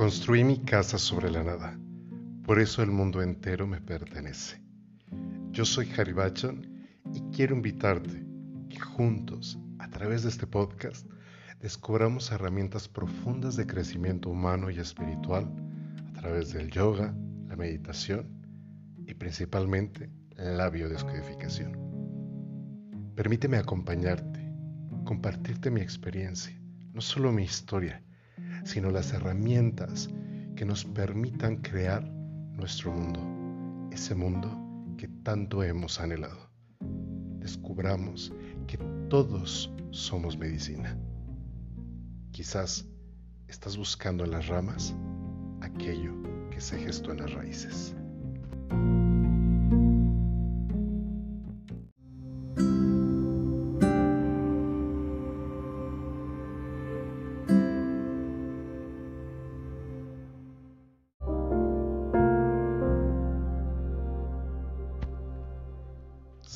Construí mi casa sobre la nada, por eso el mundo entero me pertenece. Yo soy Harry y quiero invitarte que juntos, a través de este podcast, descubramos herramientas profundas de crecimiento humano y espiritual a través del yoga, la meditación y principalmente la biodescodificación. Permíteme acompañarte, compartirte mi experiencia, no solo mi historia, sino las herramientas que nos permitan crear nuestro mundo, ese mundo que tanto hemos anhelado. Descubramos que todos somos medicina. Quizás estás buscando en las ramas aquello que se gestó en las raíces.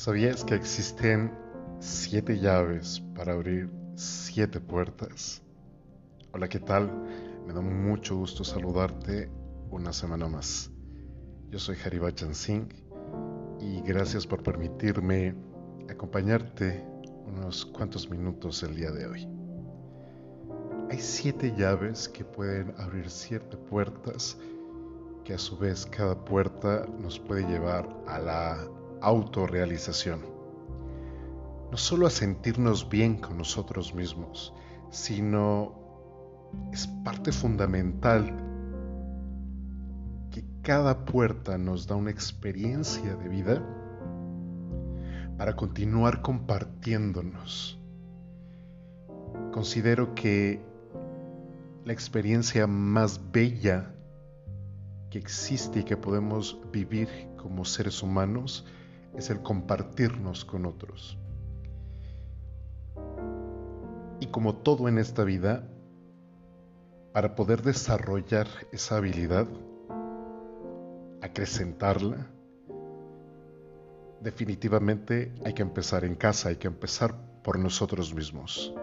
¿Sabías que existen siete llaves para abrir siete puertas? Hola, ¿qué tal? Me da mucho gusto saludarte una semana más. Yo soy Haribachan Singh y gracias por permitirme acompañarte unos cuantos minutos el día de hoy. Hay siete llaves que pueden abrir siete puertas que a su vez cada puerta nos puede llevar a la autorrealización. No solo a sentirnos bien con nosotros mismos, sino es parte fundamental que cada puerta nos da una experiencia de vida para continuar compartiéndonos. Considero que la experiencia más bella que existe y que podemos vivir como seres humanos es el compartirnos con otros. Y como todo en esta vida, para poder desarrollar esa habilidad, acrecentarla, definitivamente hay que empezar en casa, hay que empezar por nosotros mismos.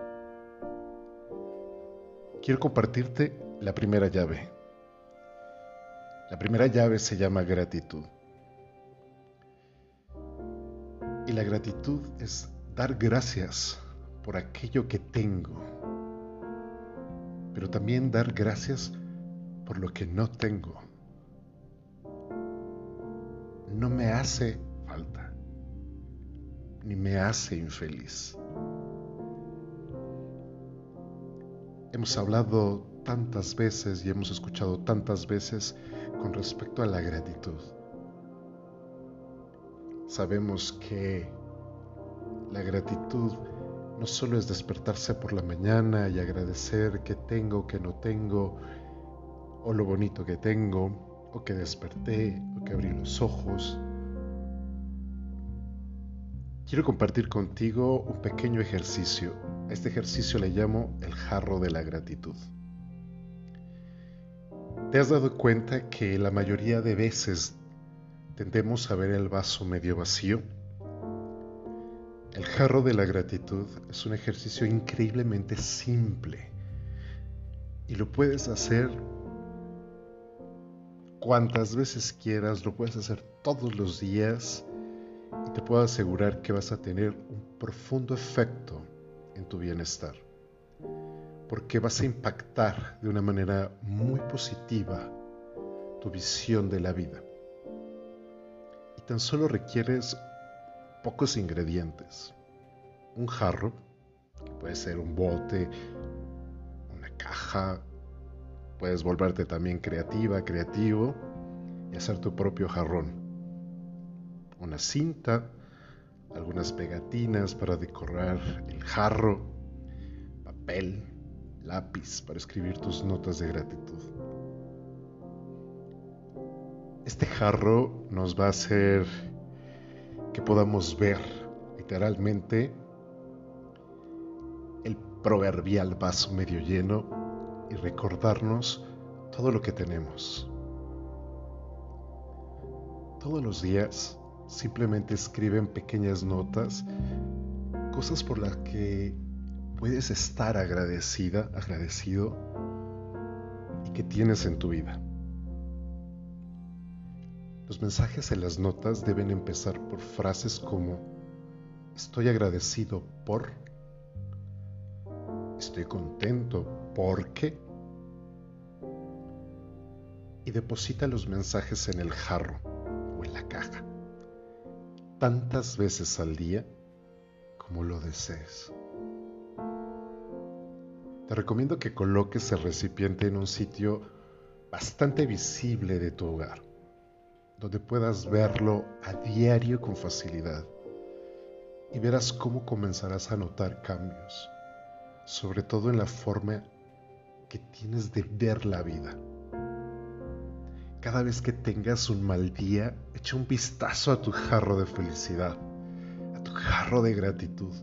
Quiero compartirte la primera llave. La primera llave se llama gratitud. La gratitud es dar gracias por aquello que tengo, pero también dar gracias por lo que no tengo. No me hace falta, ni me hace infeliz. Hemos hablado tantas veces y hemos escuchado tantas veces con respecto a la gratitud. Sabemos que la gratitud no solo es despertarse por la mañana y agradecer que tengo, que no tengo, o lo bonito que tengo, o que desperté, o que abrí los ojos. Quiero compartir contigo un pequeño ejercicio. A este ejercicio le llamo el jarro de la gratitud. ¿Te has dado cuenta que la mayoría de veces tendemos a ver el vaso medio vacío. El jarro de la gratitud es un ejercicio increíblemente simple y lo puedes hacer cuantas veces quieras, lo puedes hacer todos los días y te puedo asegurar que vas a tener un profundo efecto en tu bienestar porque vas a impactar de una manera muy positiva tu visión de la vida tan solo requieres pocos ingredientes. Un jarro, que puede ser un bote, una caja, puedes volverte también creativa, creativo y hacer tu propio jarrón. Una cinta, algunas pegatinas para decorar el jarro, papel, lápiz para escribir tus notas de gratitud. Este jarro nos va a hacer que podamos ver literalmente el proverbial vaso medio lleno y recordarnos todo lo que tenemos. Todos los días simplemente escriben pequeñas notas, cosas por las que puedes estar agradecida, agradecido y que tienes en tu vida. Los mensajes en las notas deben empezar por frases como estoy agradecido por, estoy contento porque, y deposita los mensajes en el jarro o en la caja, tantas veces al día como lo desees. Te recomiendo que coloques el recipiente en un sitio bastante visible de tu hogar donde puedas verlo a diario con facilidad y verás cómo comenzarás a notar cambios, sobre todo en la forma que tienes de ver la vida. Cada vez que tengas un mal día, echa un vistazo a tu jarro de felicidad, a tu jarro de gratitud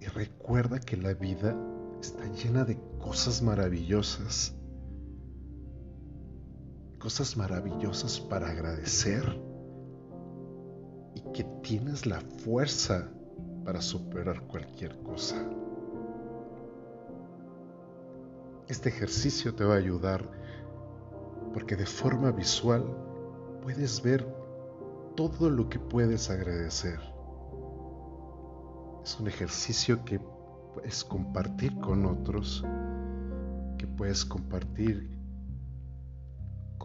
y recuerda que la vida está llena de cosas maravillosas cosas maravillosas para agradecer y que tienes la fuerza para superar cualquier cosa. Este ejercicio te va a ayudar porque de forma visual puedes ver todo lo que puedes agradecer. Es un ejercicio que puedes compartir con otros, que puedes compartir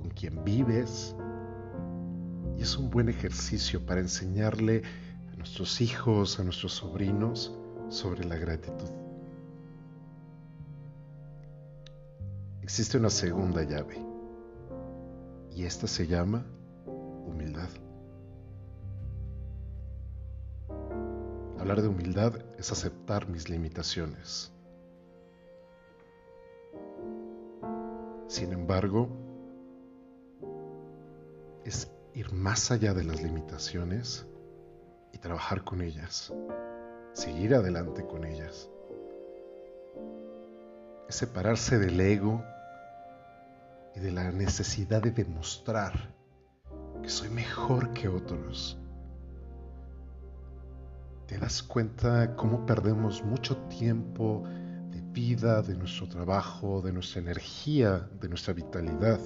con quien vives. Y es un buen ejercicio para enseñarle a nuestros hijos, a nuestros sobrinos, sobre la gratitud. Existe una segunda llave y esta se llama humildad. Hablar de humildad es aceptar mis limitaciones. Sin embargo, es ir más allá de las limitaciones y trabajar con ellas, seguir adelante con ellas. Es separarse del ego y de la necesidad de demostrar que soy mejor que otros. ¿Te das cuenta cómo perdemos mucho tiempo de vida, de nuestro trabajo, de nuestra energía, de nuestra vitalidad?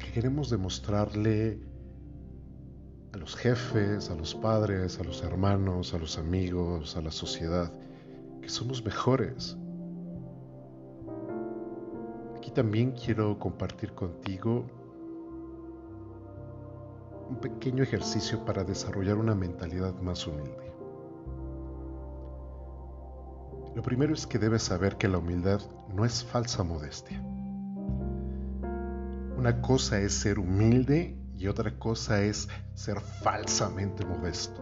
Porque queremos demostrarle a los jefes, a los padres, a los hermanos, a los amigos, a la sociedad, que somos mejores. Aquí también quiero compartir contigo un pequeño ejercicio para desarrollar una mentalidad más humilde. Lo primero es que debes saber que la humildad no es falsa modestia. Una cosa es ser humilde y otra cosa es ser falsamente modesto.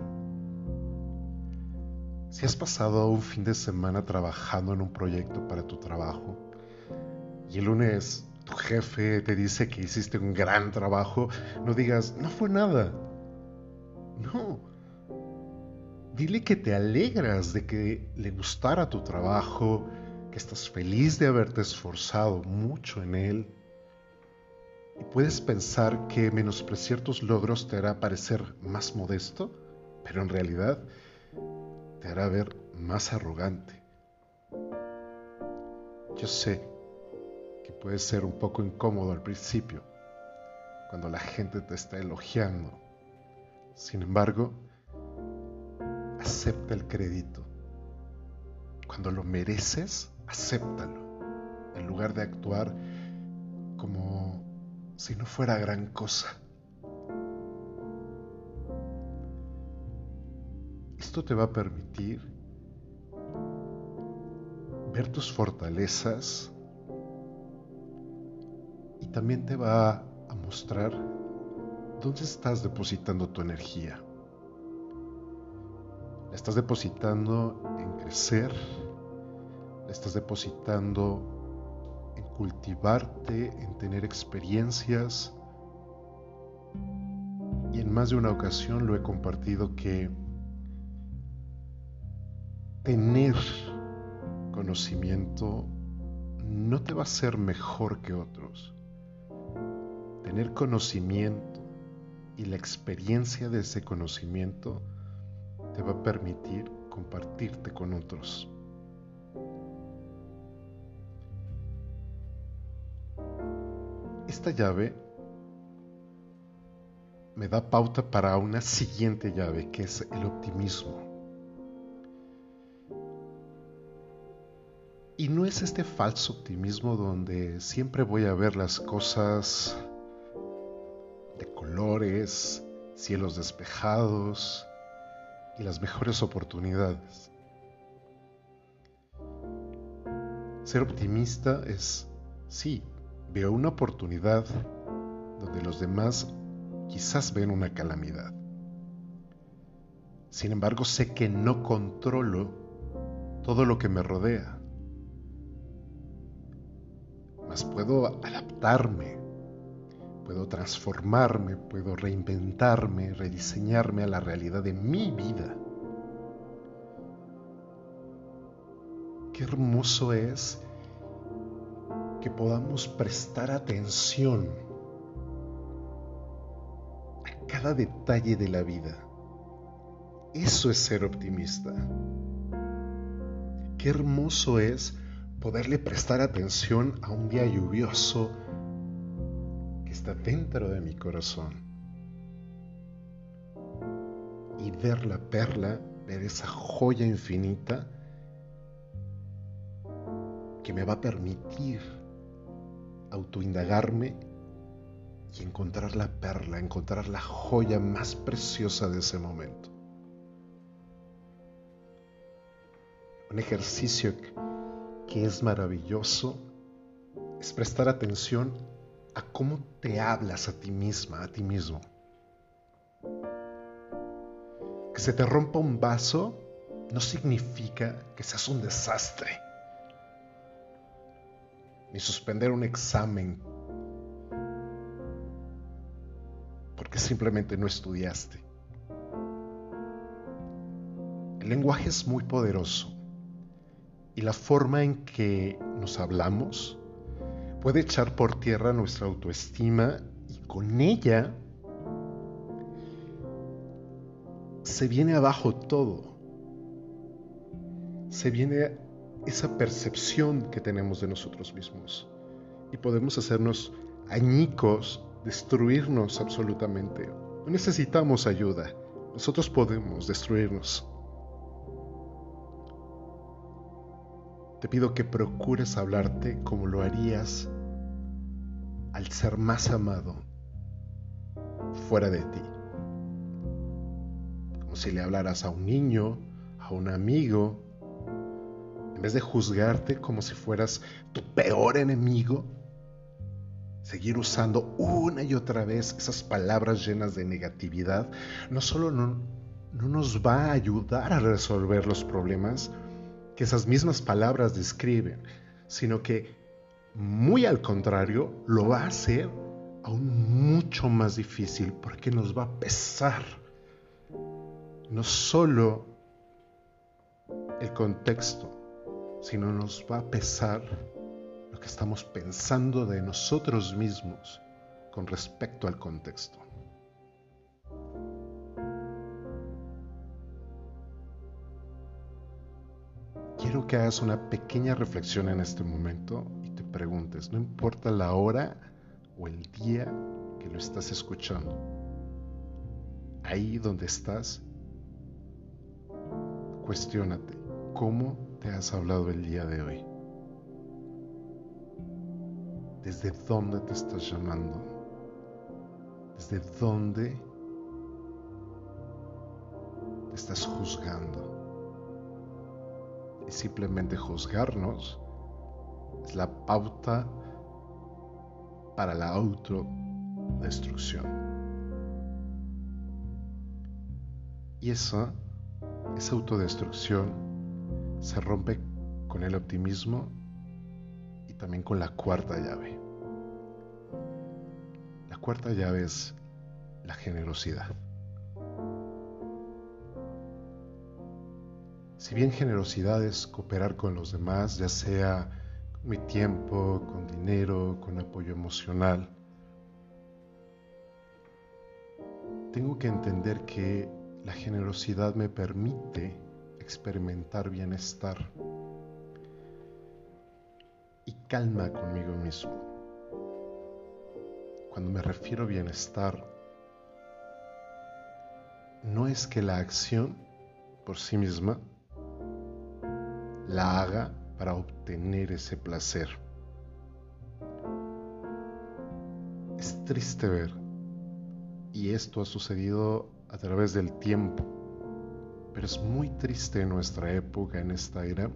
Si has pasado un fin de semana trabajando en un proyecto para tu trabajo y el lunes tu jefe te dice que hiciste un gran trabajo, no digas, no fue nada. No. Dile que te alegras de que le gustara tu trabajo, que estás feliz de haberte esforzado mucho en él y puedes pensar que menospreciar tus logros te hará parecer más modesto, pero en realidad te hará ver más arrogante. Yo sé que puede ser un poco incómodo al principio, cuando la gente te está elogiando. Sin embargo, acepta el crédito. Cuando lo mereces, acéptalo, en lugar de actuar como si no fuera gran cosa. Esto te va a permitir ver tus fortalezas y también te va a mostrar dónde estás depositando tu energía. La estás depositando en crecer, la estás depositando cultivarte, en tener experiencias. Y en más de una ocasión lo he compartido que tener conocimiento no te va a hacer mejor que otros. Tener conocimiento y la experiencia de ese conocimiento te va a permitir compartirte con otros. Esta llave me da pauta para una siguiente llave, que es el optimismo. Y no es este falso optimismo donde siempre voy a ver las cosas de colores, cielos despejados y las mejores oportunidades. Ser optimista es, sí, veo una oportunidad donde los demás quizás ven una calamidad. Sin embargo, sé que no controlo todo lo que me rodea mas puedo adaptarme, puedo transformarme, puedo reinventarme, rediseñarme a la realidad de mi vida. Qué hermoso es podamos prestar atención a cada detalle de la vida. Eso es ser optimista. Qué hermoso es poderle prestar atención a un día lluvioso que está dentro de mi corazón y ver la perla, ver esa joya infinita que me va a permitir autoindagarme y encontrar la perla, encontrar la joya más preciosa de ese momento. Un ejercicio que es maravilloso es prestar atención a cómo te hablas a ti misma, a ti mismo. Que se te rompa un vaso no significa que seas un desastre, ni suspender un examen porque simplemente no estudiaste. El lenguaje es muy poderoso y la forma en que nos hablamos puede echar por tierra nuestra autoestima y con ella se viene abajo todo. Se viene esa percepción que tenemos de nosotros mismos y podemos hacernos añicos, destruirnos absolutamente. No necesitamos ayuda, nosotros podemos destruirnos. Te pido que procures hablarte como lo harías al ser más amado fuera de ti. Como si le hablaras a un niño, a un amigo, en vez de juzgarte como si fueras tu peor enemigo, seguir usando una y otra vez esas palabras llenas de negatividad, no solo no, no nos va a ayudar a resolver los problemas, que esas mismas palabras describen, sino que muy al contrario lo va a hacer aún mucho más difícil porque nos va a pesar no solo el contexto, sino nos va a pesar lo que estamos pensando de nosotros mismos con respecto al contexto. quiero que hagas una pequeña reflexión en este momento y te preguntes, no importa la hora o el día que lo estás escuchando, ahí donde estás, cuestiónate, ¿cómo te has hablado el día de hoy? ¿Desde dónde te estás llamando? ¿Desde dónde te estás juzgando? y simplemente juzgarnos es la pauta para la autodestrucción. Y esa, esa autodestrucción se rompe con el optimismo y también con la cuarta llave. La cuarta llave es la generosidad. Si bien generosidad es cooperar con los demás, ya sea con mi tiempo, con dinero, con apoyo emocional, tengo que entender que la generosidad me permite experimentar bienestar y calma conmigo mismo. cuando me refiero a bienestar, no es que la acción por sí misma la haga para obtener ese placer. Es triste ver, y esto ha sucedido a través del tiempo, pero es muy triste en nuestra época, en esta era,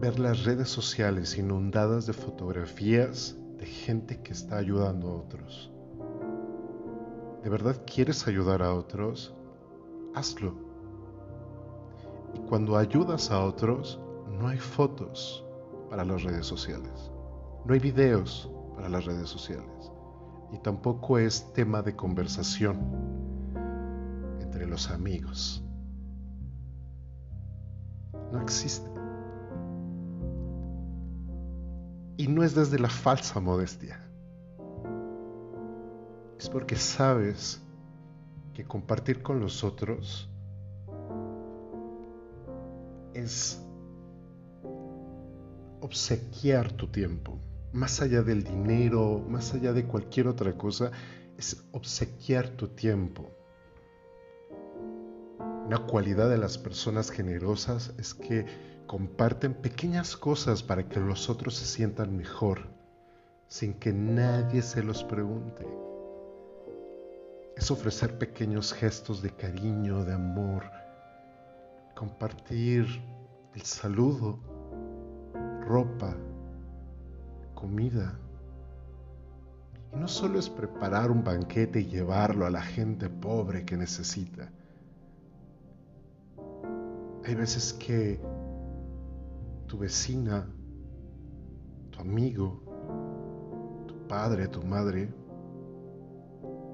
ver las redes sociales inundadas de fotografías de gente que está ayudando a otros. ¿De verdad quieres ayudar a otros? Hazlo. Y cuando ayudas a otros, no hay fotos para las redes sociales. No hay videos para las redes sociales. Y tampoco es tema de conversación los amigos. No existe. Y no es desde la falsa modestia. Es porque sabes que compartir con los otros es obsequiar tu tiempo. Más allá del dinero, más allá de cualquier otra cosa, es obsequiar tu tiempo. Una cualidad de las personas generosas es que comparten pequeñas cosas para que los otros se sientan mejor, sin que nadie se los pregunte. Es ofrecer pequeños gestos de cariño, de amor, compartir el saludo, ropa, comida. Y no solo es preparar un banquete y llevarlo a la gente pobre que necesita. Hay veces que tu vecina, tu amigo, tu padre, tu madre,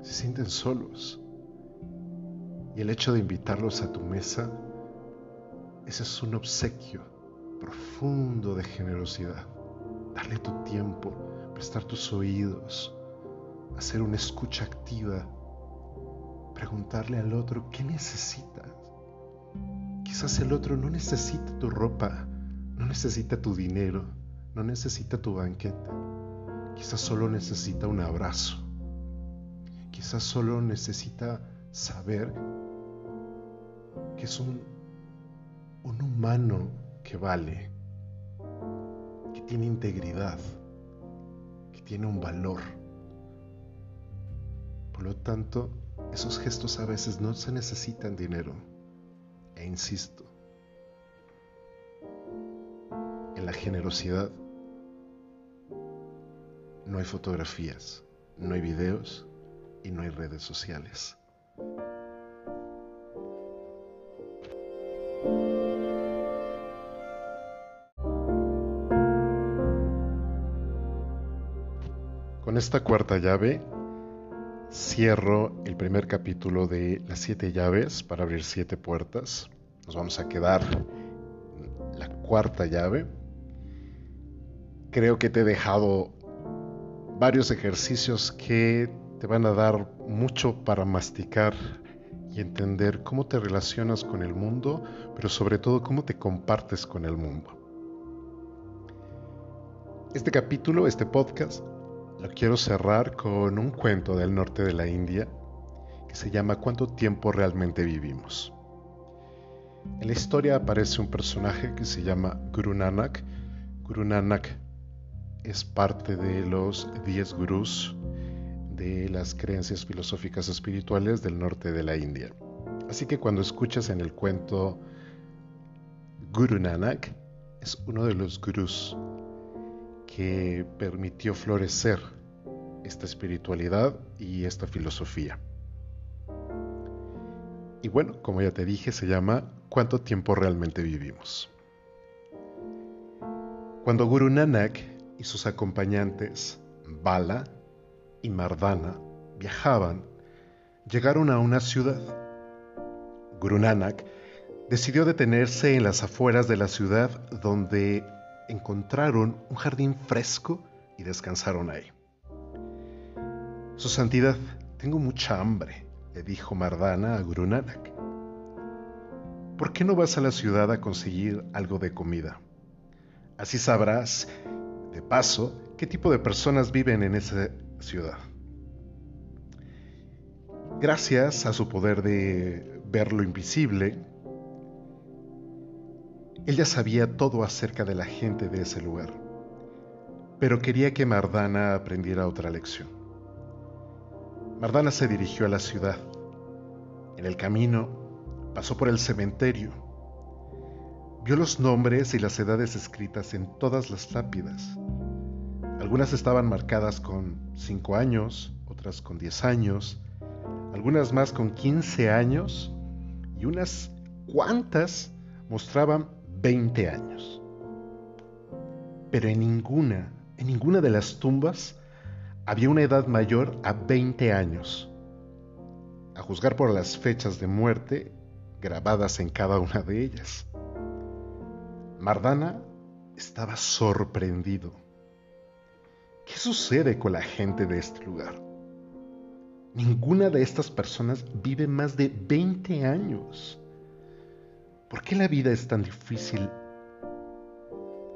se sienten solos. Y el hecho de invitarlos a tu mesa, ese es un obsequio profundo de generosidad. Darle tu tiempo, prestar tus oídos, hacer una escucha activa, preguntarle al otro qué necesitas. Quizás el otro no necesita tu ropa, no necesita tu dinero, no necesita tu banquete. Quizás solo necesita un abrazo. Quizás solo necesita saber que es un, un humano que vale, que tiene integridad, que tiene un valor. Por lo tanto, esos gestos a veces no se necesitan dinero. E insisto, en la generosidad no hay fotografías, no hay videos y no hay redes sociales. Con esta cuarta llave cierro el primer capítulo de las siete llaves para abrir siete puertas. Nos vamos a quedar la cuarta llave creo que te he dejado varios ejercicios que te van a dar mucho para masticar y entender cómo te relacionas con el mundo, pero sobre todo cómo te compartes con el mundo. Este capítulo, este podcast, lo quiero cerrar con un cuento del norte de la India que se llama ¿Cuánto tiempo realmente vivimos? En la historia aparece un personaje que se llama Guru Nanak. Guru Nanak es parte de los 10 gurús de las creencias filosóficas espirituales del norte de la India. Así que cuando escuchas en el cuento Guru Nanak, es uno de los gurús que permitió florecer esta espiritualidad y esta filosofía. Y bueno, como ya te dije, se llama ¿Cuánto tiempo realmente vivimos? Cuando Guru Nanak y sus acompañantes, Bala y Mardana, viajaban, llegaron a una ciudad. Guru Nanak decidió detenerse en las afueras de la ciudad donde encontraron un jardín fresco y descansaron ahí. Su santidad, tengo mucha hambre, le dijo Mardana a Guru Nanak. ¿Por qué no vas a la ciudad a conseguir algo de comida? Así sabrás de De paso, ¿qué tipo de personas viven en esa ciudad? Gracias a su poder de ver lo invisible, él ya sabía todo acerca de la gente de ese lugar, pero quería que Mardana aprendiera otra lección. Mardana se dirigió a la ciudad. En el camino pasó por el cementerio. Vio los nombres y las edades escritas en todas las lápidas. Algunas estaban marcadas con 5 años, otras con 10 años, algunas más con 15 años y unas cuantas mostraban 20 años. Pero en ninguna, en ninguna de las tumbas había una edad mayor a 20 años. A juzgar por las fechas de muerte grabadas en cada una de ellas. Mardana estaba sorprendido. ¿Qué sucede con la gente de este lugar? Ninguna de estas personas vive más de 20 años. ¿Por qué la vida es tan difícil?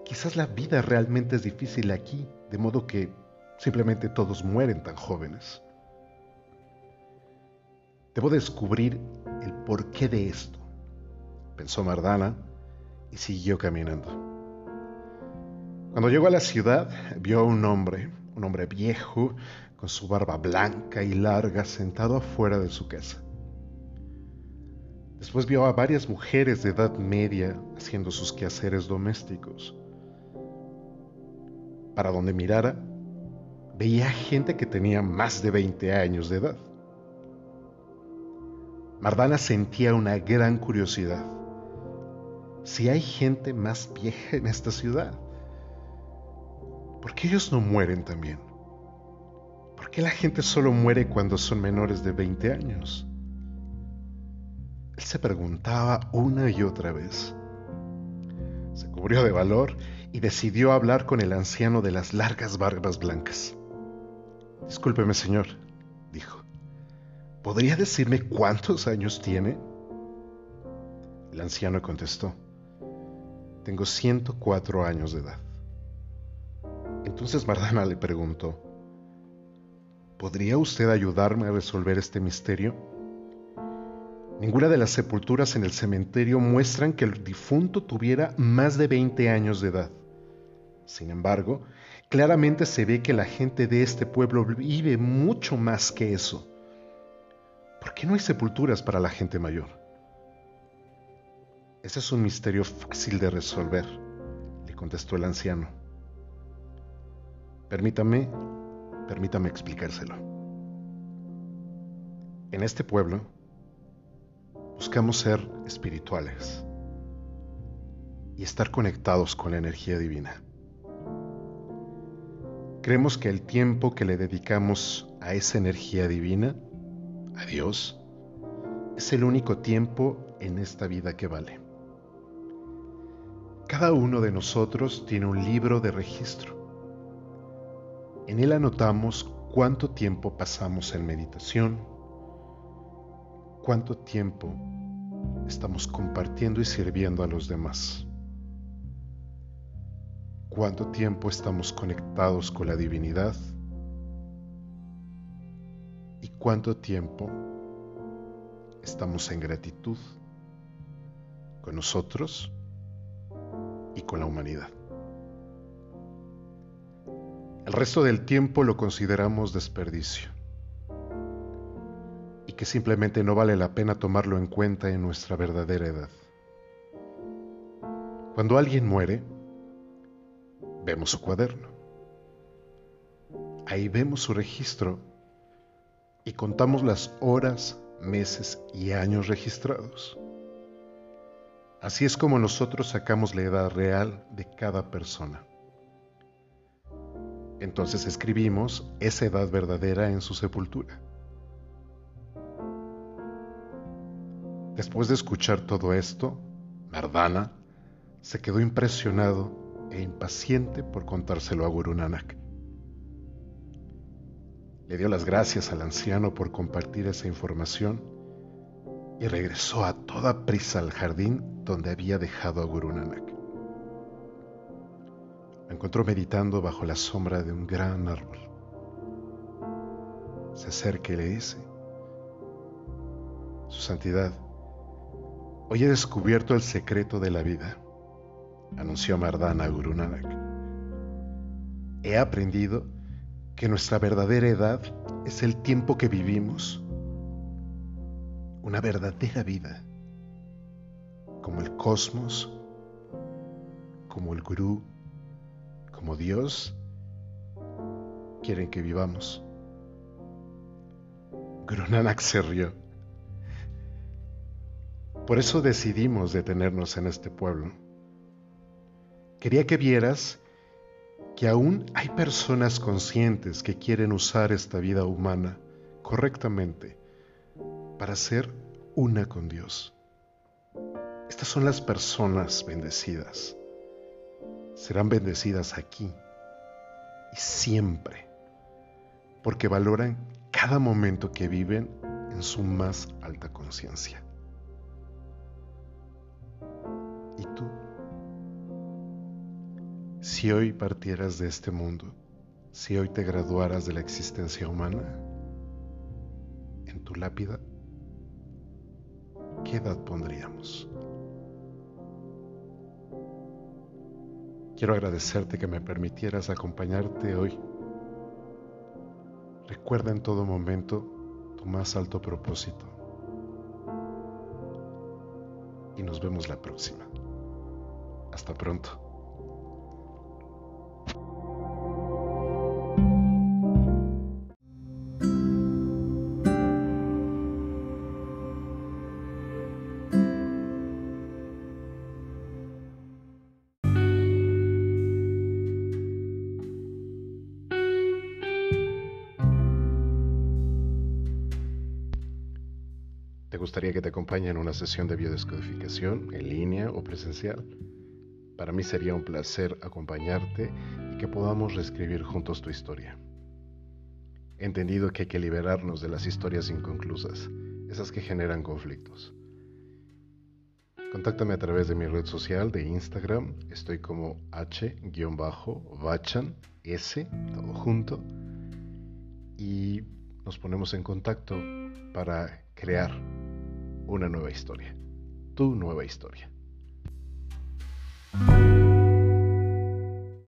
Quizás la vida realmente es difícil aquí, de modo que simplemente todos mueren tan jóvenes. Debo descubrir el porqué de esto, pensó Mardana y siguió caminando. Cuando llegó a la ciudad, vio a un hombre, un hombre viejo, con su barba blanca y larga, sentado afuera de su casa. Después vio a varias mujeres de edad media haciendo sus quehaceres domésticos. Para donde mirara, veía gente que tenía más de 20 años de edad. Mardana sentía una gran curiosidad. Si hay gente más vieja en esta ciudad, ¿por qué ellos no mueren también? ¿Por qué la gente solo muere cuando son menores de 20 años? Él se preguntaba una y otra vez. Se cubrió de valor y decidió hablar con el anciano de las largas barbas blancas. Discúlpeme, señor, dijo. ¿Podría decirme cuántos años tiene? El anciano contestó. Tengo 104 años de edad. Entonces Mardana le preguntó, ¿podría usted ayudarme a resolver este misterio? Ninguna de las sepulturas en el cementerio muestran que el difunto tuviera más de 20 años de edad. Sin embargo, claramente se ve que la gente de este pueblo vive mucho más que eso. ¿Por qué no hay sepulturas para la gente mayor? Ese es un misterio fácil de resolver, le contestó el anciano. Permítame, permítame explicárselo. En este pueblo, buscamos ser espirituales y estar conectados con la energía divina. Creemos que el tiempo que le dedicamos a esa energía divina, a Dios, es el único tiempo en esta vida que vale. Cada uno de nosotros tiene un libro de registro. En él anotamos cuánto tiempo pasamos en meditación, cuánto tiempo estamos compartiendo y sirviendo a los demás. Cuánto tiempo estamos conectados con la divinidad y cuánto tiempo estamos en gratitud con nosotros y con la humanidad. El resto del tiempo lo consideramos desperdicio que simplemente no vale la pena tomarlo en cuenta en nuestra verdadera edad. Cuando alguien muere, vemos su cuaderno. Ahí vemos su registro y contamos las horas, meses y años registrados. Así es como nosotros sacamos la edad real de cada persona. Entonces escribimos esa edad verdadera en su sepultura. Después de escuchar todo esto, Mardana se quedó impresionado e impaciente por contárselo a Guru Nanak. Le dio las gracias al anciano por compartir esa información y regresó a toda prisa al jardín donde había dejado a Guru Nanak. Me encuentro meditando bajo la sombra de un gran árbol. Se acerca y le dice, Su Santidad, hoy he descubierto el secreto de la vida, anunció Mardana Guru Nanak. He aprendido que nuestra verdadera edad es el tiempo que vivimos, una verdadera vida, como el cosmos, como el gurú, como Dios, quieren que vivamos. Guru Nanak se rió. Por eso decidimos detenernos en este pueblo. Quería que vieras que aún hay personas conscientes que quieren usar esta vida humana correctamente para ser una con Dios. Estas son las personas bendecidas. Serán bendecidas aquí y siempre, porque valoran cada momento que viven en su más alta conciencia. Si hoy partieras de este mundo, si hoy te graduaras de la existencia humana, en tu lápida, ¿qué edad pondríamos? Quiero agradecerte que me permitieras acompañarte hoy. Recuerda en todo momento tu más alto propósito. Y nos vemos la próxima. Hasta pronto. Gustaría que te acompañe en una sesión de biodescodificación en línea o presencial? Para mí sería un placer acompañarte y que podamos reescribir juntos tu historia. He entendido que hay que liberarnos de las historias inconclusas, esas que generan conflictos. Contáctame a través de mi red social de Instagram, estoy como h-bachan, s, todo junto, y nos ponemos en contacto para crear una nueva historia, tu nueva historia.